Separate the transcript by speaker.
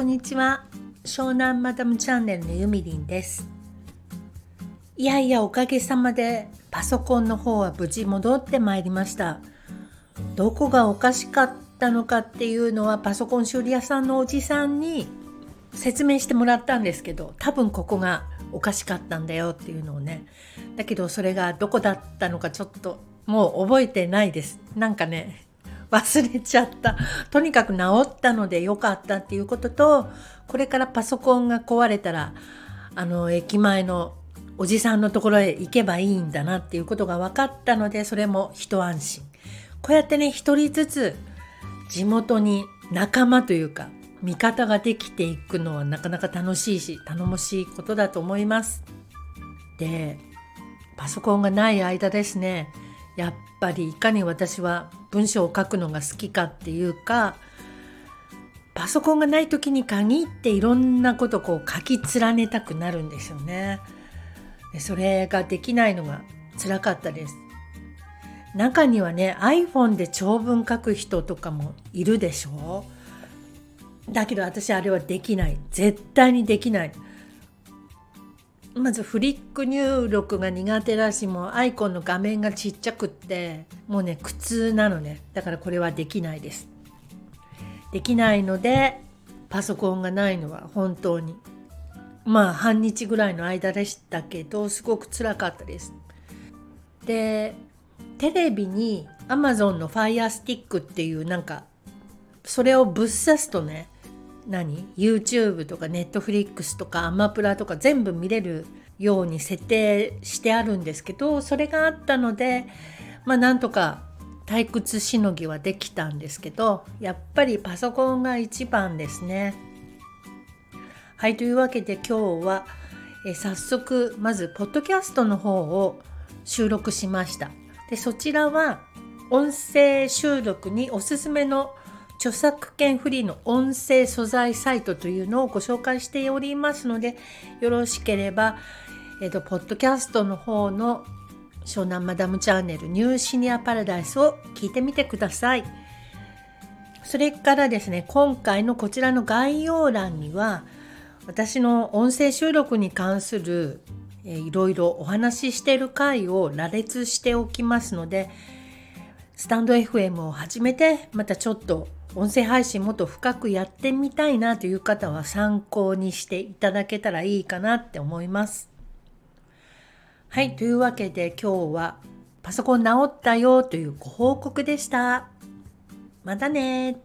Speaker 1: こんにちは。湘南マダムチャンネルのゆみりんです。いやいやおかげさまでパソコンの方は無事戻ってまいりました。どこがおかしかったのかっていうのはパソコン修理屋さんのおじさんに説明してもらったんですけど多分ここがおかしかったんだよっていうのをね。だけどそれがどこだったのかちょっともう覚えてないです。なんかね忘れちゃった。とにかく治ったので良かったっていうことと、これからパソコンが壊れたら、あの、駅前のおじさんのところへ行けばいいんだなっていうことが分かったので、それも一安心。こうやってね、一人ずつ地元に仲間というか、味方ができていくのはなかなか楽しいし、頼もしいことだと思います。で、パソコンがない間ですね、やっぱりいかに私は文章を書くのが好きかっていうかパソコンがない時に限っていろんなことこう書き連ねたくなるんですよね。それができないのが辛かったです。中にはね iPhone で長文書く人とかもいるでしょだけど私あれはできない絶対にできないまずフリック入力が苦手だしもうアイコンの画面がちっちゃくってもうね苦痛なのね。だからこれはできないです。できないのでパソコンがないのは本当に。まあ半日ぐらいの間でしたけどすごくつらかったです。でテレビに Amazon の Fire Stick っていうなんかそれをぶっ刺すとね何？YouTube とか Netflix とかアマプラとか全部見れるように設定してあるんですけどそれがあったのでまあなんとか退屈しのぎはできたんですけどやっぱりパソコンが一番ですね。はいというわけで今日はえ早速まずポッドキャストの方を収録しました。でそちらは音声収録におすすめの著作権フリーの音声素材サイトというのをご紹介しておりますのでよろしければ、えっと、ポッドキャストの方の湘南マダムチャンネルニューシニアパラダイスを聞いてみてください。それからですね、今回のこちらの概要欄には私の音声収録に関するいろいろお話ししている回を羅列しておきますのでスタンド FM を始めてまたちょっと音声配信もっと深くやってみたいなという方は参考にしていただけたらいいかなって思います。はい、というわけで今日はパソコン直ったよというご報告でした。またね